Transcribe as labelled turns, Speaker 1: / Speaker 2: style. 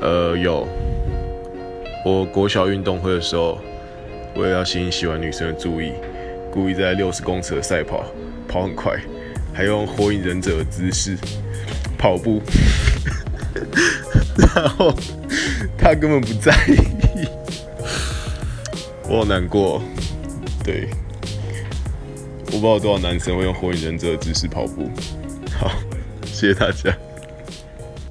Speaker 1: 呃有。我国小运动会的时候为了要吸引喜欢女生的注意故意在六十公尺的赛跑跑很快还用火影忍者的姿势跑步。然后他根本不在意我好难过对。我不知道多少男生会用火影忍者的姿势跑步。好谢谢大家。